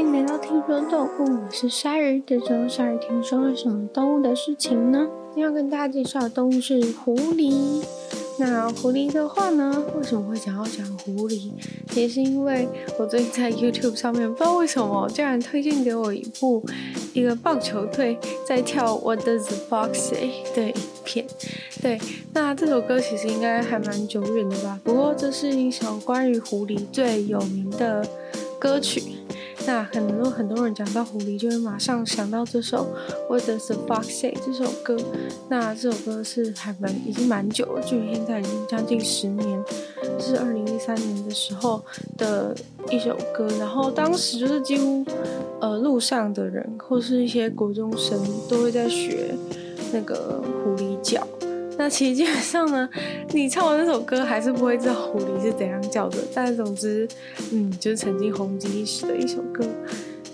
迎来到听说动物，我是鲨鱼。这周鲨鱼听说了什么动物的事情呢？今天要跟大家介绍的动物是狐狸。那狐狸的话呢，为什么会想要讲狐狸？也是因为我最近在 YouTube 上面，不知道为什么，竟然推荐给我一部一个棒球队在跳 What Does the Fox Say 的影片。对，那这首歌其实应该还蛮久远的吧？不过这是一首关于狐狸最有名的歌曲。那很多很多人讲到狐狸，就会马上想到这首《What the Fox Say》这首歌。那这首歌是还蛮已经蛮久了，距离现在已经将近十年，是二零一三年的时候的一首歌。然后当时就是几乎呃路上的人或是一些国中生都会在学那个狐狸叫。那其实基本上呢，你唱完这首歌还是不会知道狐狸是怎样叫的。但总之，嗯，就是曾经红极一时的一首歌。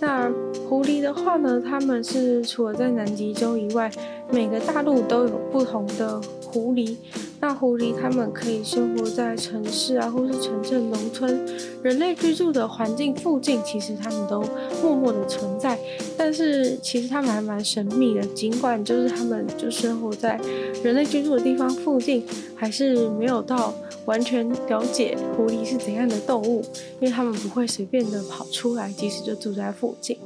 那狐狸的话呢，他们是除了在南极洲以外，每个大陆都有不同的狐狸。那狐狸它们可以生活在城市啊，或是城镇、农村，人类居住的环境附近，其实它们都默默的存在。但是其实它们还蛮神秘的，尽管就是它们就生活在人类居住的地方附近，还是没有到完全了解狐狸是怎样的动物，因为它们不会随便的跑出来，即使就住在附近。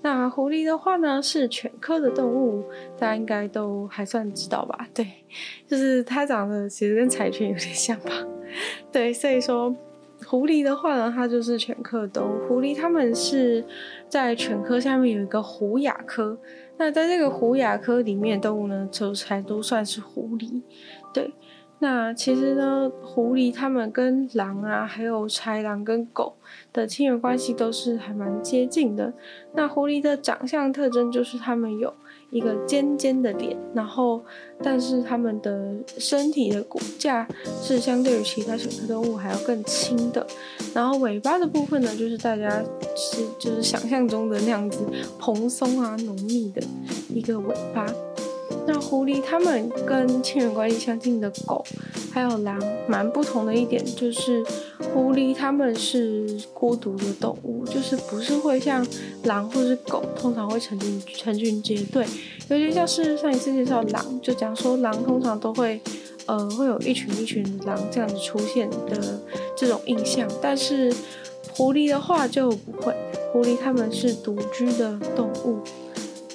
那狐狸的话呢，是犬科的动物，大家应该都还算知道吧？对，就是它长得其实跟柴犬有点像吧？对，所以说狐狸的话呢，它就是犬科的动物。狐狸它们是在犬科下面有一个狐亚科，那在这个狐亚科里面动物呢，就才都算是狐狸，对。那其实呢，狐狸它们跟狼啊，还有豺狼跟狗的亲缘关系都是还蛮接近的。那狐狸的长相特征就是它们有一个尖尖的脸，然后但是它们的身体的骨架是相对于其他小科动物还要更轻的。然后尾巴的部分呢，就是大家是就是想象中的那样子蓬松啊浓密的一个尾巴。那狐狸它们跟亲缘关系相近的狗，还有狼，蛮不同的一点就是，狐狸它们是孤独的动物，就是不是会像狼或是狗，通常会成群成群结队。尤其像是上一次介绍狼，就讲说狼通常都会，呃，会有一群一群狼这样子出现的这种印象，但是狐狸的话就不会，狐狸它们是独居的动物。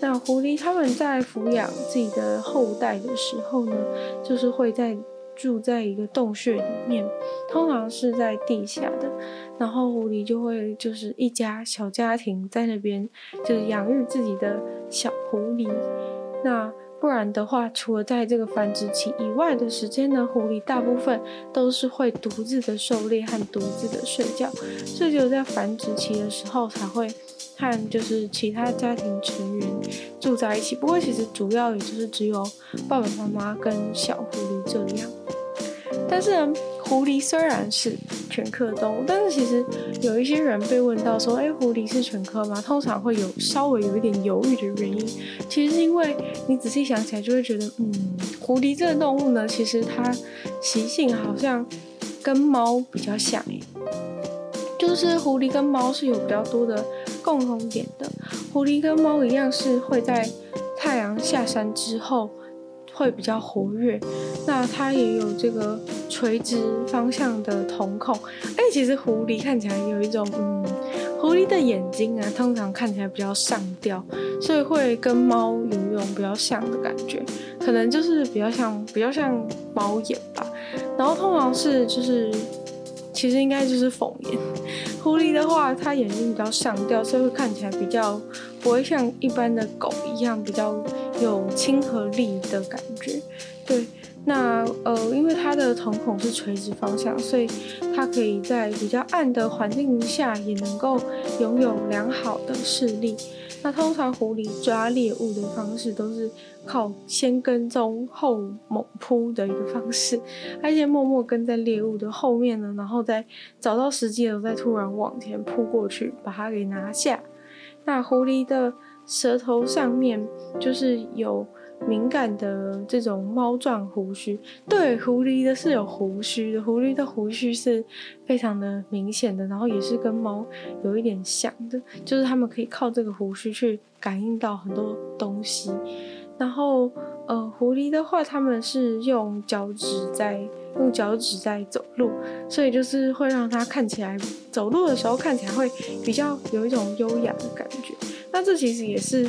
那狐狸他们在抚养自己的后代的时候呢，就是会在住在一个洞穴里面，通常是在地下的，然后狐狸就会就是一家小家庭在那边就是养育自己的小狐狸。那不然的话，除了在这个繁殖期以外的时间呢，狐狸大部分都是会独自的狩猎和独自的睡觉，所以只有在繁殖期的时候才会。和就是其他家庭成员住在一起，不过其实主要也就是只有爸爸妈妈跟小狐狸这样。但是呢，狐狸虽然是犬科动物，但是其实有一些人被问到说：“哎，狐狸是犬科吗？”通常会有稍微有一点犹豫的原因，其实是因为你仔细想起来就会觉得，嗯，狐狸这个动物呢，其实它习性好像跟猫比较像，诶，就是狐狸跟猫是有比较多的。共同点的，狐狸跟猫一样是会在太阳下山之后会比较活跃。那它也有这个垂直方向的瞳孔。哎，其实狐狸看起来有一种，嗯，狐狸的眼睛啊，通常看起来比较上吊，所以会跟猫有一种比较像的感觉，可能就是比较像比较像猫眼吧。然后通常是就是。其实应该就是凤眼。狐狸的话，它眼睛比较上吊，所以会看起来比较不会像一般的狗一样比较有亲和力的感觉。对，那呃，因为它的瞳孔是垂直方向，所以它可以在比较暗的环境下也能够拥有良好的视力。那通常狐狸抓猎物的方式都是靠先跟踪后猛扑的一个方式，它先默默跟在猎物的后面呢，然后再找到时机了再突然往前扑过去把它给拿下。那狐狸的舌头上面就是有敏感的这种猫状胡须。对，狐狸的是有胡须的，狐狸的胡须是非常的明显的，然后也是跟猫有一点像的，就是它们可以靠这个胡须去感应到很多东西。然后，呃，狐狸的话，它们是用脚趾在用脚趾在走路，所以就是会让它看起来走路的时候看起来会比较有一种优雅的感觉。那这其实也是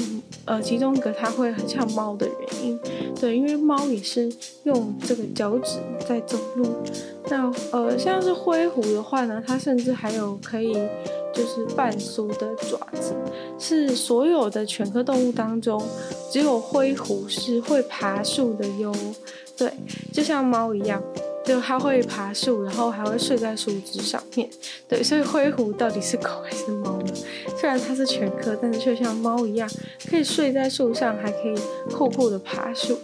呃其中一个它会很像猫的原因，对，因为猫也是用这个脚趾在走路。那呃像是灰狐的话呢，它甚至还有可以就是半苏的爪子，是所有的犬科动物当中只有灰狐是会爬树的哟。对，就像猫一样。就它会爬树，然后还会睡在树枝上面。对，所以灰狐到底是狗还是猫呢？虽然它是犬科，但是却像猫一样，可以睡在树上，还可以酷酷的爬树。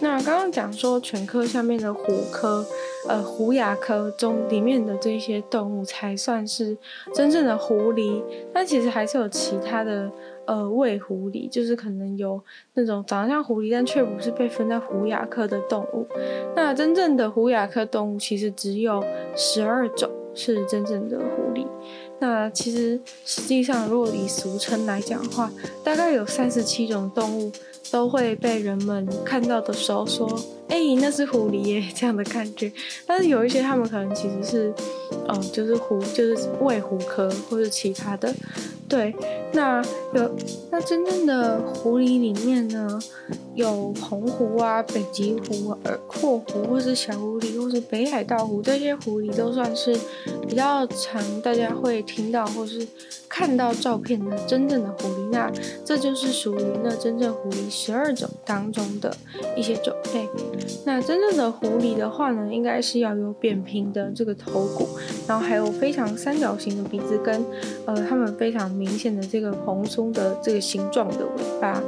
那刚刚讲说犬科下面的狐科，呃，狐亚科中里面的这些动物才算是真正的狐狸，但其实还是有其他的。呃，伪狐狸就是可能有那种长得像狐狸，但却不是被分在狐亚科的动物。那真正的狐亚科动物其实只有十二种是真正的狐狸。那其实实际上，如果以俗称来讲的话，大概有三十七种动物都会被人们看到的时候说：“哎、那是狐狸耶”这样的感觉。但是有一些他们可能其实是，嗯、就是狐，就是喂狐科或者其他的。对，那有那真正的狐狸里面呢，有红狐啊、北极狐、耳廓狐，或是小狐狸，或是北海道狐，这些狐狸都算是比较常大家会听到或是看到照片的真正的狐狸。那这就是属于那真正狐狸十二种当中的一些种类。那真正的狐狸的话呢，应该是要有扁平的这个头骨，然后还有非常三角形的鼻子跟呃，它们非常。明显的这个蓬松的这个形状的尾巴，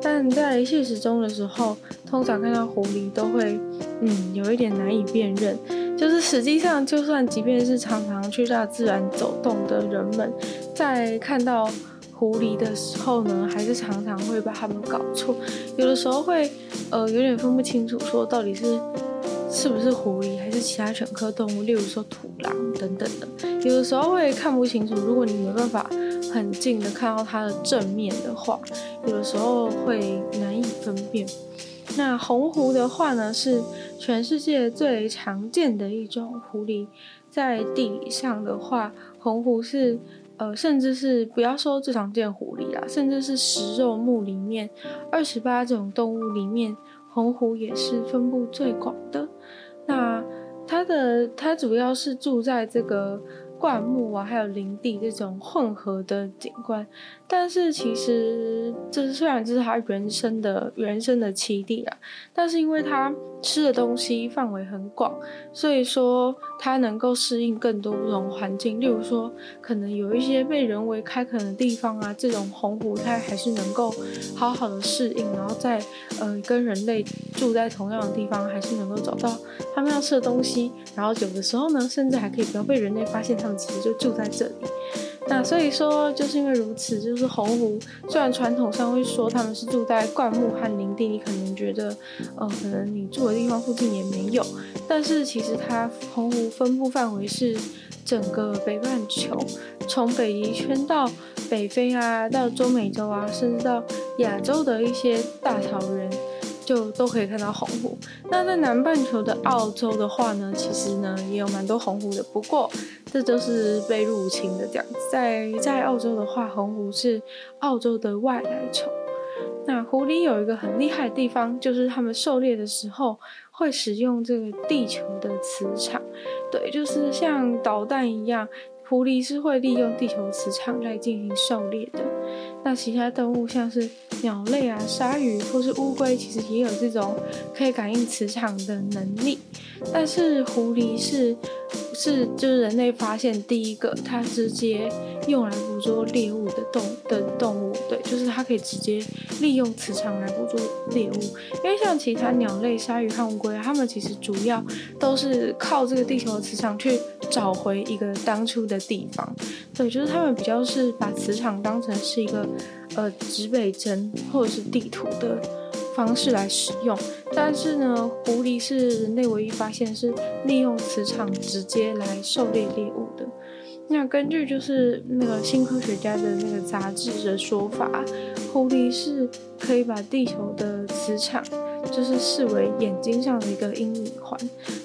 但在现实中的时候，通常看到狐狸都会，嗯，有一点难以辨认。就是实际上，就算即便是常常去大自然走动的人们，在看到狐狸的时候呢，还是常常会把它们搞错。有的时候会，呃，有点分不清楚，说到底是。是不是狐狸还是其他犬科动物？例如说土狼等等的，有的时候会看不清楚。如果你没办法很近的看到它的正面的话，有的时候会难以分辨。那红狐的话呢，是全世界最常见的一种狐狸。在地理上的话，红狐是呃，甚至是不要说最常见狐狸啦，甚至是食肉目里面二十八种动物里面，红狐也是分布最广的。那它的它主要是住在这个灌木啊，还有林地这种混合的景观。但是其实这虽然这是它原生的原生的栖地啊，但是因为它吃的东西范围很广，所以说它能够适应更多不同环境。例如说，可能有一些被人为开垦的地方啊，这种红狐它还是能够好好的适应，然后在呃跟人类住在同样的地方，还是能够找到他们要吃的东西。然后有的时候呢，甚至还可以不要被人类发现，他们其实就住在这里。那所以说，就是因为如此，就是红狐虽然传统上会说他们是住在灌木和林地，你可能觉得，呃，可能你住的地方附近也没有，但是其实它红狐分布范围是整个北半球，从北极圈到北非啊，到中美洲啊，甚至到亚洲的一些大草原。就都可以看到红狐。那在南半球的澳洲的话呢，其实呢也有蛮多红狐的。不过这就是被入侵的这样子。在在澳洲的话，红狐是澳洲的外来种。那狐狸有一个很厉害的地方，就是他们狩猎的时候会使用这个地球的磁场。对，就是像导弹一样。狐狸是会利用地球磁场来进行狩猎的。那其他动物像是鸟类啊、鲨鱼或是乌龟，其实也有这种可以感应磁场的能力。但是狐狸是是就是人类发现第一个，它直接用来捕捉猎物的动的动物。对，就是它可以直接利用磁场来捕捉猎物。因为像其他鸟类、鲨鱼和乌龟，它们其实主要都是靠这个地球的磁场去找回一个当初的地方。对，就是他们比较是把磁场当成是一个呃指北针或者是地图的方式来使用。但是呢，狐狸是人类唯一发现是利用磁场直接来狩猎猎物的。那根据就是那个新科学家的那个杂志的说法，狐狸是可以把地球的磁场就是视为眼睛上的一个阴影环，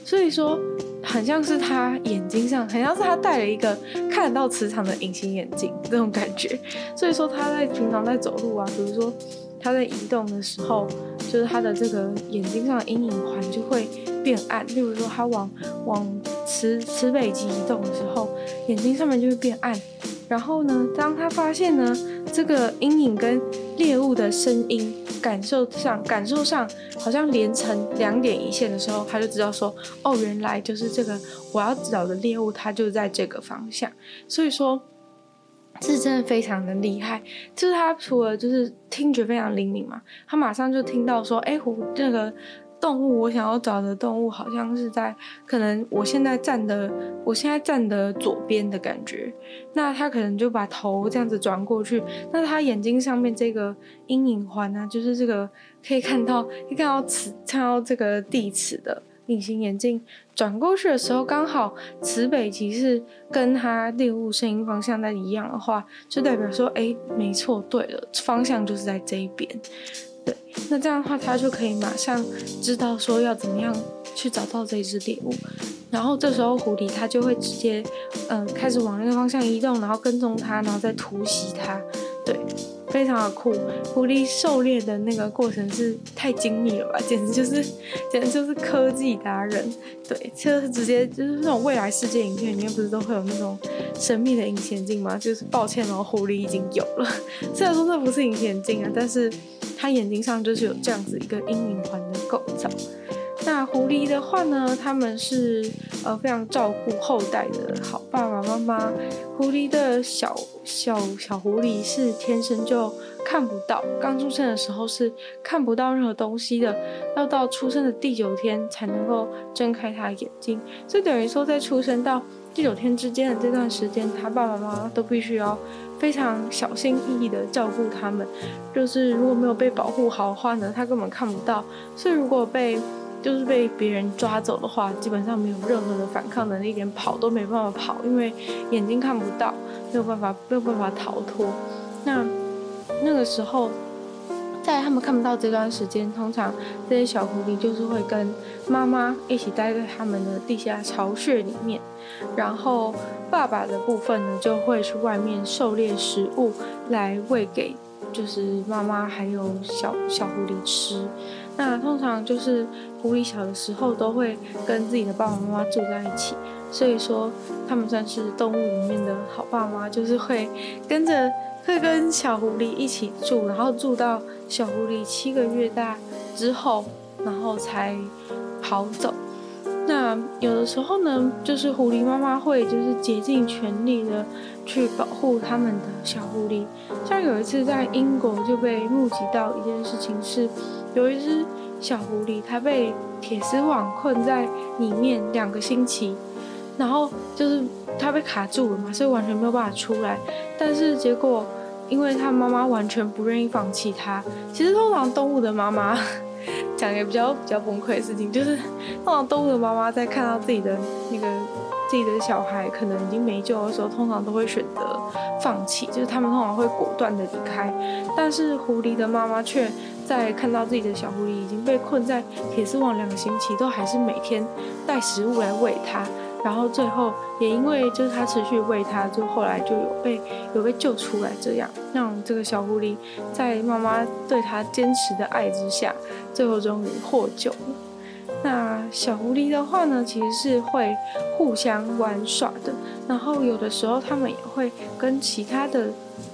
所以说很像是他眼睛上，很像是他戴了一个看得到磁场的隐形眼镜那种感觉。所以说他在平常在走路啊，比如说他在移动的时候，就是他的这个眼睛上的阴影环就会变暗。例如说他往往磁磁北极移动的时候，眼睛上面就会变暗。然后呢，当他发现呢，这个阴影跟猎物的声音感受上感受上好像连成两点一线的时候，他就知道说，哦，原来就是这个我要找的猎物，它就在这个方向。所以说，这真的非常的厉害。就是他除了就是听觉非常灵敏嘛，他马上就听到说，哎，狐那个。动物，我想要找的动物好像是在可能我现在站的，我现在站的左边的感觉。那他可能就把头这样子转过去，那他眼睛上面这个阴影环呢，就是这个可以看到，可以看到磁，看到这个地磁的隐形眼镜转过去的时候，刚好磁北极是跟他猎物声音方向在一样的话，就代表说，哎，没错，对了，方向就是在这一边。对，那这样的话，他就可以马上知道说要怎么样去找到这只猎物，然后这时候狐狸它就会直接，嗯、开始往那个方向移动，然后跟踪它，然后再突袭它。对，非常的酷。狐狸狩猎的那个过程是太精密了吧，简直就是，简直就是科技达人。对，就是直接就是那种未来世界影片里面不是都会有那种神秘的隐形镜吗？就是抱歉哦，狐狸已经有了。虽然说那不是隐形镜啊，但是。它眼睛上就是有这样子一个阴影环的构造。那狐狸的话呢，他们是呃非常照顾后代的好爸爸妈妈。狐狸的小小小狐狸是天生就看不到，刚出生的时候是看不到任何东西的，要到出生的第九天才能够睁开他的眼睛。所以等于说，在出生到第九天之间的这段时间，他爸爸妈妈都必须要。非常小心翼翼地照顾他们，就是如果没有被保护好的话呢，他根本看不到。所以如果被就是被别人抓走的话，基本上没有任何的反抗能力，连跑都没办法跑，因为眼睛看不到，没有办法没有办法逃脱。那那个时候。在他们看不到这段时间，通常这些小狐狸就是会跟妈妈一起待在他们的地下巢穴里面，然后爸爸的部分呢就会去外面狩猎食物来喂给就是妈妈还有小小狐狸吃。那通常就是狐狸小的时候都会跟自己的爸爸妈妈住在一起，所以说他们算是动物里面的好爸妈，就是会跟着。会跟小狐狸一起住，然后住到小狐狸七个月大之后，然后才跑走。那有的时候呢，就是狐狸妈妈会就是竭尽全力的去保护他们的小狐狸。像有一次在英国就被目击到一件事情是，有一只小狐狸它被铁丝网困在里面两个星期，然后就是。它被卡住了嘛，所以完全没有办法出来。但是结果，因为他妈妈完全不愿意放弃它。其实通常动物的妈妈 讲一个比较比较崩溃的事情，就是通常动物的妈妈在看到自己的那个自己的小孩可能已经没救的时候，通常都会选择放弃，就是他们通常会果断的离开。但是狐狸的妈妈却在看到自己的小狐狸已经被困在铁丝网两个星期，都还是每天带食物来喂它。然后最后也因为就是他持续喂它，就后来就有被有被救出来，这样让这个小狐狸在妈妈对它坚持的爱之下，最后终于获救了。那小狐狸的话呢，其实是会互相玩耍的，然后有的时候他们也会跟其他的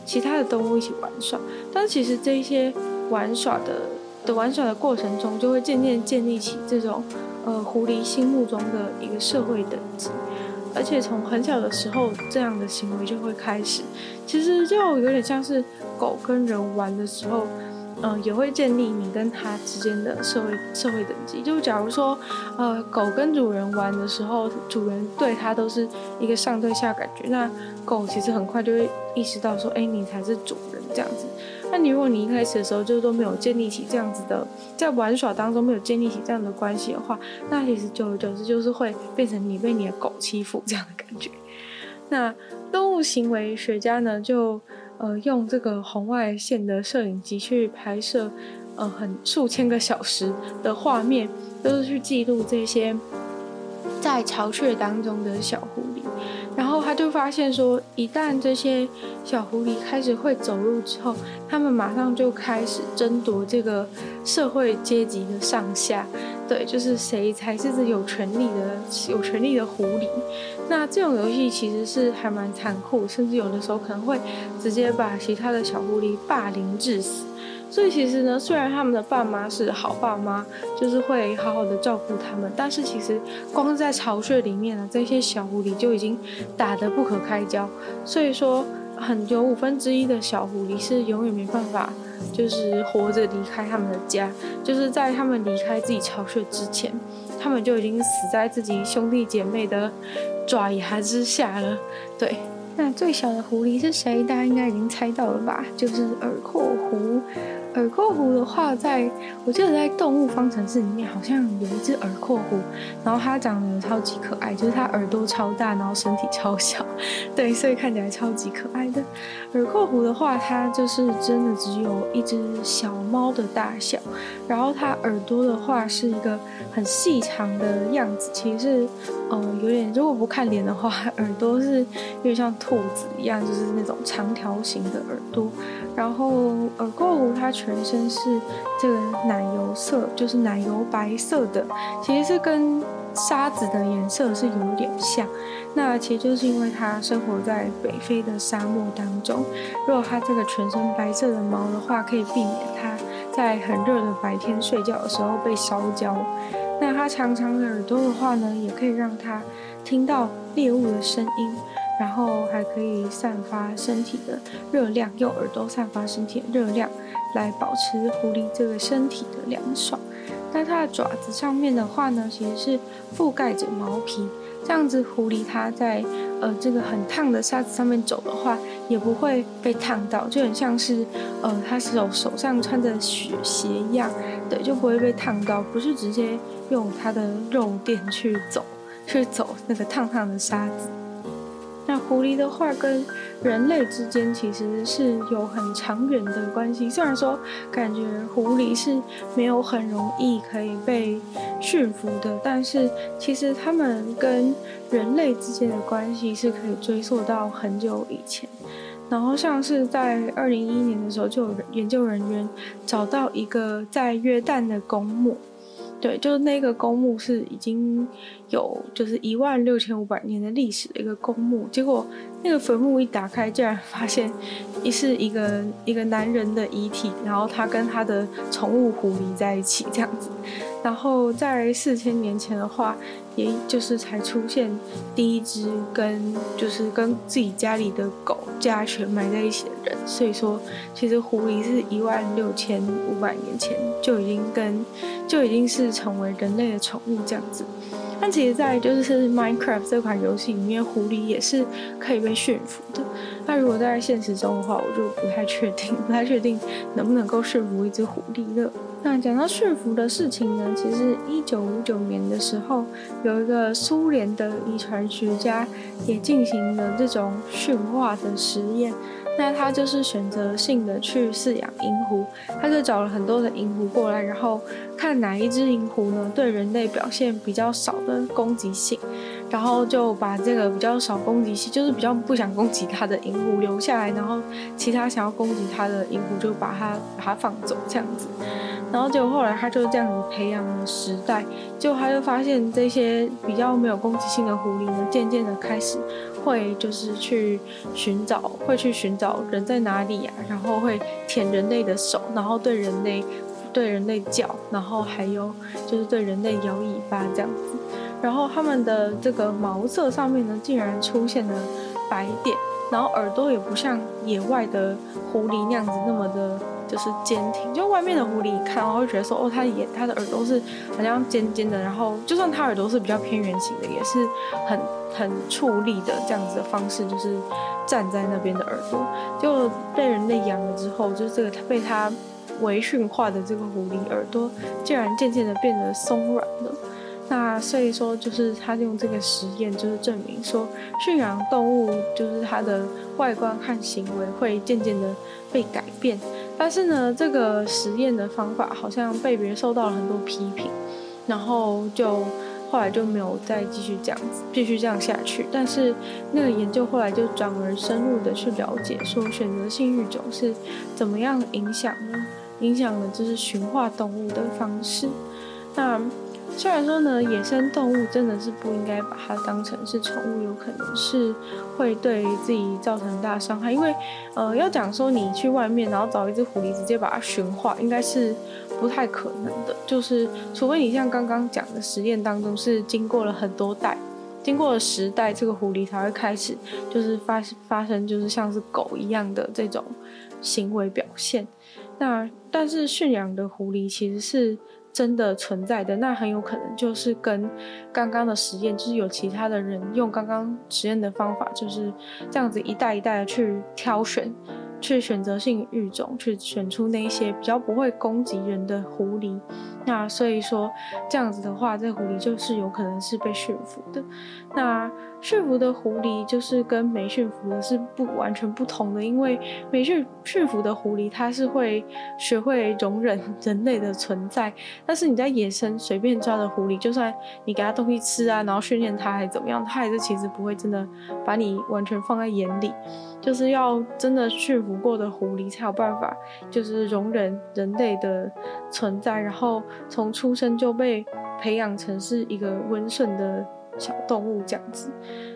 其他的动物一起玩耍，但其实这些玩耍的的玩耍的过程中，就会渐渐建立起这种。呃，狐狸心目中的一个社会等级，而且从很小的时候，这样的行为就会开始。其实就有点像是狗跟人玩的时候，嗯、也会建立你跟它之间的社会社会等级。就假如说，呃，狗跟主人玩的时候，主人对它都是一个上对下感觉，那狗其实很快就会意识到说，哎，你才是主人这样子。那你如果你一开始的时候就都没有建立起这样子的，在玩耍当中没有建立起这样的关系的话，那其实久而久之就是会变成你被你的狗欺负这样的感觉。那动物行为学家呢，就呃用这个红外线的摄影机去拍摄，呃很数千个小时的画面，都是去记录这些在巢穴当中的小狐狸。然后他就发现说，一旦这些小狐狸开始会走路之后，他们马上就开始争夺这个社会阶级的上下，对，就是谁才是有权利的、有权利的狐狸。那这种游戏其实是还蛮残酷，甚至有的时候可能会直接把其他的小狐狸霸凌致死。所以其实呢，虽然他们的爸妈是好爸妈，就是会好好的照顾他们，但是其实光在巢穴里面呢，这些小狐狸就已经打得不可开交。所以说，很有五分之一的小狐狸是永远没办法，就是活着离开他们的家，就是在他们离开自己巢穴之前，他们就已经死在自己兄弟姐妹的爪牙之下了。对，那最小的狐狸是谁？大家应该已经猜到了吧？就是耳廓狐。耳廓狐的话在，我记得在动物方程式里面好像有一只耳廓狐，然后它长得超级可爱，就是它耳朵超大，然后身体超小，对，所以看起来超级可爱的。耳廓狐的话，它就是真的只有一只小猫的大小，然后它耳朵的话是一个很细长的样子，其实是呃有点，如果不看脸的话，耳朵是有点像兔子一样，就是那种长条形的耳朵。然后耳廓狐它全身是这个奶油色，就是奶油白色的，其实是跟沙子的颜色是有点像。那其实就是因为它生活在北非的沙漠当中，如果它这个全身白色的毛的话，可以避免它在很热的白天睡觉的时候被烧焦。那它长长的耳朵的话呢，也可以让它听到猎物的声音。然后还可以散发身体的热量，用耳朵散发身体的热量，来保持狐狸这个身体的凉爽。那它的爪子上面的话呢，其实是覆盖着毛皮，这样子狐狸它在呃这个很烫的沙子上面走的话，也不会被烫到，就很像是呃它手手上穿着雪鞋一样，对，就不会被烫到，不是直接用它的肉垫去走，去走那个烫烫的沙子。那狐狸的话跟人类之间其实是有很长远的关系。虽然说感觉狐狸是没有很容易可以被驯服的，但是其实他们跟人类之间的关系是可以追溯到很久以前。然后像是在二零一一年的时候，就有研究人员找到一个在约旦的公墓。对，就是那个公墓是已经有就是一万六千五百年的历史的一个公墓，结果那个坟墓一打开，竟然发现一是一个一个男人的遗体，然后他跟他的宠物狐狸在一起这样子，然后在四千年前的话。也就是才出现第一只跟就是跟自己家里的狗家犬埋在一起的人，所以说其实狐狸是一万六千五百年前就已经跟就已经是成为人类的宠物这样子。但其实，在就是 Minecraft 这款游戏里面，狐狸也是可以被驯服的。那如果在现实中的话，我就不太确定，不太确定能不能够驯服一只狐狸了。那讲到驯服的事情呢，其实一九五九年的时候，有一个苏联的遗传学家也进行了这种驯化的实验。那他就是选择性的去饲养银狐，他就找了很多的银狐过来，然后看哪一只银狐呢对人类表现比较少的攻击性，然后就把这个比较少攻击性，就是比较不想攻击他的银狐留下来，然后其他想要攻击他的银狐就把它把它放走这样子。然后结果后来他就这样子培养了十代，结果他就发现这些比较没有攻击性的狐狸呢，渐渐的开始会就是去寻找，会去寻找人在哪里呀、啊，然后会舔人类的手，然后对人类对人类叫，然后还有就是对人类摇尾巴这样子，然后他们的这个毛色上面呢，竟然出现了白点，然后耳朵也不像野外的狐狸那样子那么的。就是坚挺，就外面的狐狸一看，然后会觉得说，哦，它的眼、它的耳朵是好像尖尖的，然后就算它耳朵是比较偏圆形的，也是很很矗立的这样子的方式，就是站在那边的耳朵，就被人类养了之后，就是这个被它微驯化的这个狐狸耳朵，竟然渐渐的变得松软了。那所以说，就是他用这个实验，就是证明说，驯养动物就是它的外观和行为会渐渐的被改变。但是呢，这个实验的方法好像被别人受到了很多批评，然后就后来就没有再继续这样，继续这样下去。但是那个研究后来就转而深入的去了解，说选择性育种是怎么样影响呢？影响了就是驯化动物的方式。那。虽然说呢，野生动物真的是不应该把它当成是宠物，有可能是会对自己造成很大伤害。因为，呃，要讲说你去外面，然后找一只狐狸直接把它驯化，应该是不太可能的。就是除非你像刚刚讲的实验当中，是经过了很多代，经过了十代，这个狐狸才会开始就是发发生，就是像是狗一样的这种行为表现。那但是驯养的狐狸其实是。真的存在的，那很有可能就是跟刚刚的实验，就是有其他的人用刚刚实验的方法，就是这样子一代一代的去挑选，去选择性育种，去选出那一些比较不会攻击人的狐狸。那所以说这样子的话，这狐狸就是有可能是被驯服的。那驯服的狐狸就是跟没驯服的是不完全不同的，因为没驯驯服的狐狸它是会学会容忍人类的存在，但是你在野生随便抓的狐狸，就算你给它东西吃啊，然后训练它还怎么样，它还是其实不会真的把你完全放在眼里。就是要真的驯服过的狐狸才有办法，就是容忍人类的存在，然后从出生就被培养成是一个温顺的小动物这样子。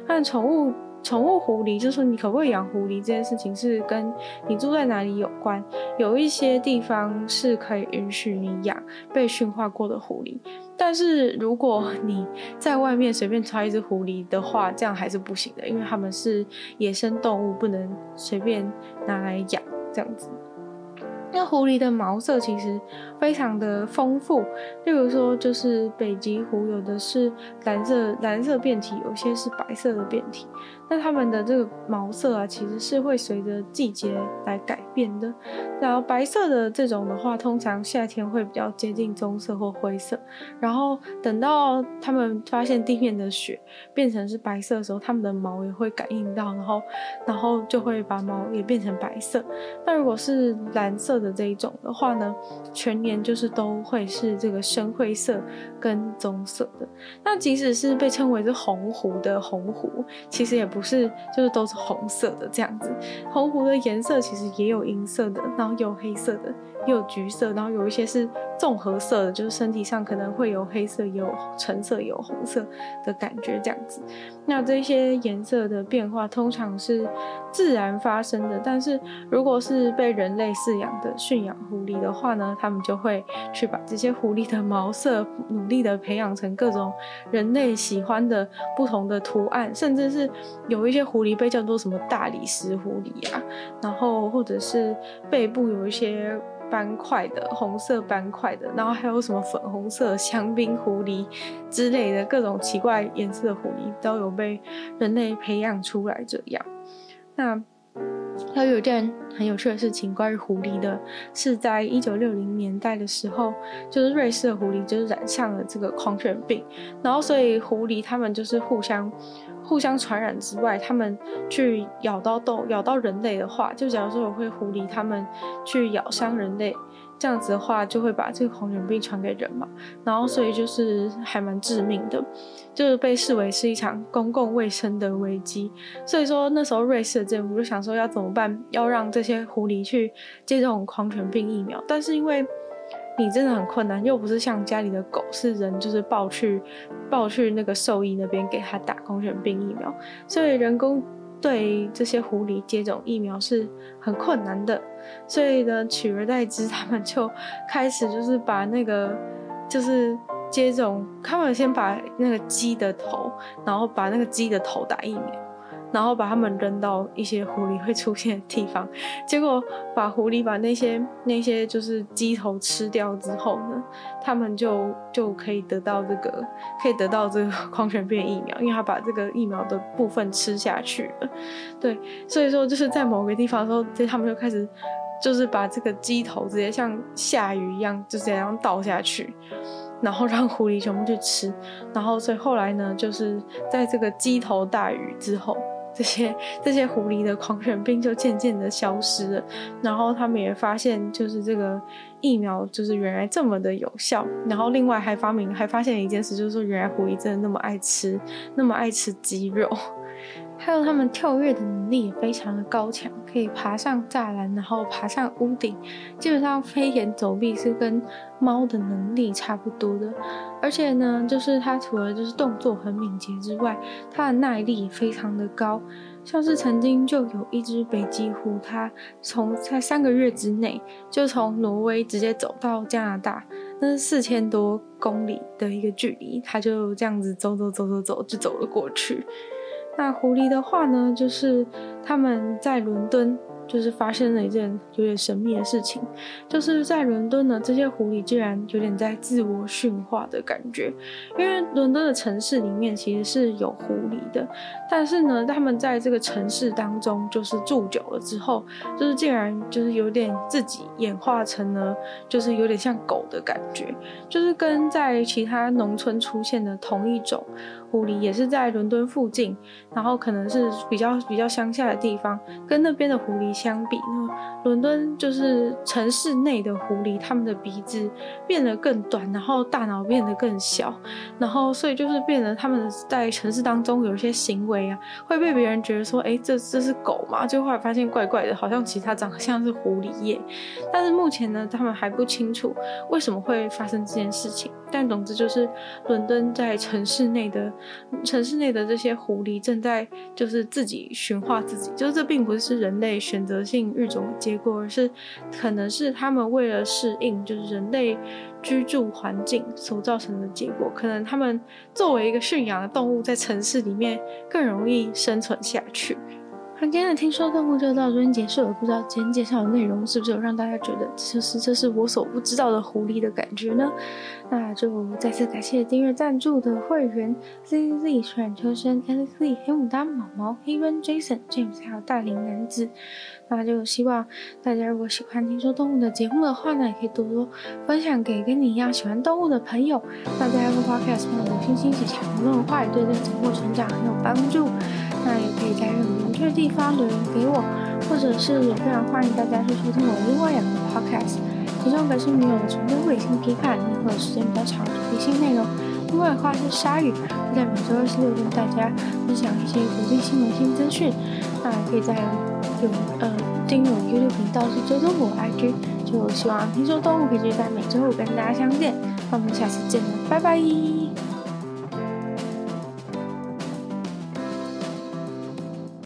但宠物宠物狐狸，就是你可不可以养狐狸这件事情，是跟你住在哪里有关。有一些地方是可以允许你养被驯化过的狐狸。但是如果你在外面随便抓一只狐狸的话，这样还是不行的，因为它们是野生动物，不能随便拿来养这样子。那狐狸的毛色其实非常的丰富，例如说就是北极狐，有的是蓝色蓝色变体，有些是白色的变体。那它们的这个毛色啊，其实是会随着季节来改变的。然后白色的这种的话，通常夏天会比较接近棕色或灰色。然后等到它们发现地面的雪变成是白色的时候，它们的毛也会感应到，然后然后就会把毛也变成白色。那如果是蓝色的这一种的话呢，全年就是都会是这个深灰色跟棕色的。那即使是被称为是红狐的红狐，其实也不是，就是都是红色的这样子。红狐的颜色其实也有银色的，然后有黑色的。也有橘色，然后有一些是综合色的，就是身体上可能会有黑色，有橙色，有红色的感觉这样子。那这些颜色的变化通常是自然发生的，但是如果是被人类饲养的驯养狐狸的话呢，他们就会去把这些狐狸的毛色努力的培养成各种人类喜欢的不同的图案，甚至是有一些狐狸被叫做什么大理石狐狸啊，然后或者是背部有一些。斑块的红色斑块的，然后还有什么粉红色香槟狐狸之类的各种奇怪颜色的狐狸，都有被人类培养出来这样。那还有一件很有趣的事情，关于狐狸的，是在一九六零年代的时候，就是瑞士的狐狸就是染上了这个狂犬病，然后所以狐狸他们就是互相。互相传染之外，他们去咬到动咬到人类的话，就假如说有会狐狸，他们去咬伤人类，这样子的话就会把这个狂犬病传给人嘛。然后所以就是还蛮致命的，就是被视为是一场公共卫生的危机。所以说那时候瑞士的政府就想说要怎么办，要让这些狐狸去接这种狂犬病疫苗，但是因为。你真的很困难，又不是像家里的狗，是人就是抱去抱去那个兽医那边给他打狂犬病疫苗，所以人工对这些狐狸接种疫苗是很困难的，所以呢，取而代之，他们就开始就是把那个就是接种，他们先把那个鸡的头，然后把那个鸡的头打疫苗。然后把它们扔到一些狐狸会出现的地方，结果把狐狸把那些那些就是鸡头吃掉之后呢，他们就就可以得到这个可以得到这个狂犬病疫苗，因为他把这个疫苗的部分吃下去了。对，所以说就是在某个地方的时候，就他们就开始就是把这个鸡头直接像下雨一样就这样倒下去。然后让狐狸全部去吃，然后所以后来呢，就是在这个鸡头大雨之后，这些这些狐狸的狂犬病就渐渐的消失了。然后他们也发现，就是这个疫苗就是原来这么的有效。然后另外还发明还发现一件事，就是说原来狐狸真的那么爱吃，那么爱吃鸡肉。还有他们跳跃的能力也非常的高强，可以爬上栅栏，然后爬上屋顶。基本上飞檐走壁是跟猫的能力差不多的。而且呢，就是它除了就是动作很敏捷之外，它的耐力也非常的高。像是曾经就有一只北极狐，它从在三个月之内就从挪威直接走到加拿大，那是四千多公里的一个距离，它就这样子走走走走走就走了过去。那狐狸的话呢，就是他们在伦敦，就是发生了一件有点神秘的事情，就是在伦敦呢，这些狐狸竟然有点在自我驯化的感觉，因为伦敦的城市里面其实是有狐狸的，但是呢，他们在这个城市当中就是住久了之后，就是竟然就是有点自己演化成了，就是有点像狗的感觉，就是跟在其他农村出现的同一种狐狸，也是在伦敦附近，然后可能是比较比较乡下的地方，跟那边的狐狸。相比呢，伦敦就是城市内的狐狸，它们的鼻子变得更短，然后大脑变得更小，然后所以就是变得他们在城市当中有一些行为啊，会被别人觉得说，哎，这这是狗嘛？就后来发现怪怪的，好像其他长得像是狐狸耶。但是目前呢，他们还不清楚为什么会发生这件事情。但总之就是，伦敦在城市内的城市内的这些狐狸正在就是自己驯化自己，就是这并不是人类选择性育种的结果，而是可能是他们为了适应就是人类居住环境所造成的结果。可能他们作为一个驯养的动物，在城市里面更容易生存下去。今天的听说动物就到这边结束了，不知道今天介绍的内容是不是有让大家觉得就是这是我所不知道的狐狸的感觉呢？那就再次感谢订阅赞助的会员 Z Z 水染秋生 Alex Lee 黑牡丹毛毛黑人 Jason James 还有大龄男子。那就希望大家如果喜欢听说动物的节目的话呢，也可以多多分享给跟你一样喜欢动物的朋友。那在 Apple Podcast 帮我星星写下评论的话，也对这个节目成长很有帮助。那也可以在任这地方留言给我，或者是也非常欢迎大家去收听我另外两个 podcast，其中一个是女友的纯粹理性批判，也会有时间比较长的主题性内容；另外的话是鲨鱼，会在每周二、十、六跟大家分享一些国际新闻新资讯。那可以在有呃订阅我 YouTube 频道，去追踪我 IG，就希望听说动物可以在每周五跟大家相见。那我们下次见了，拜拜。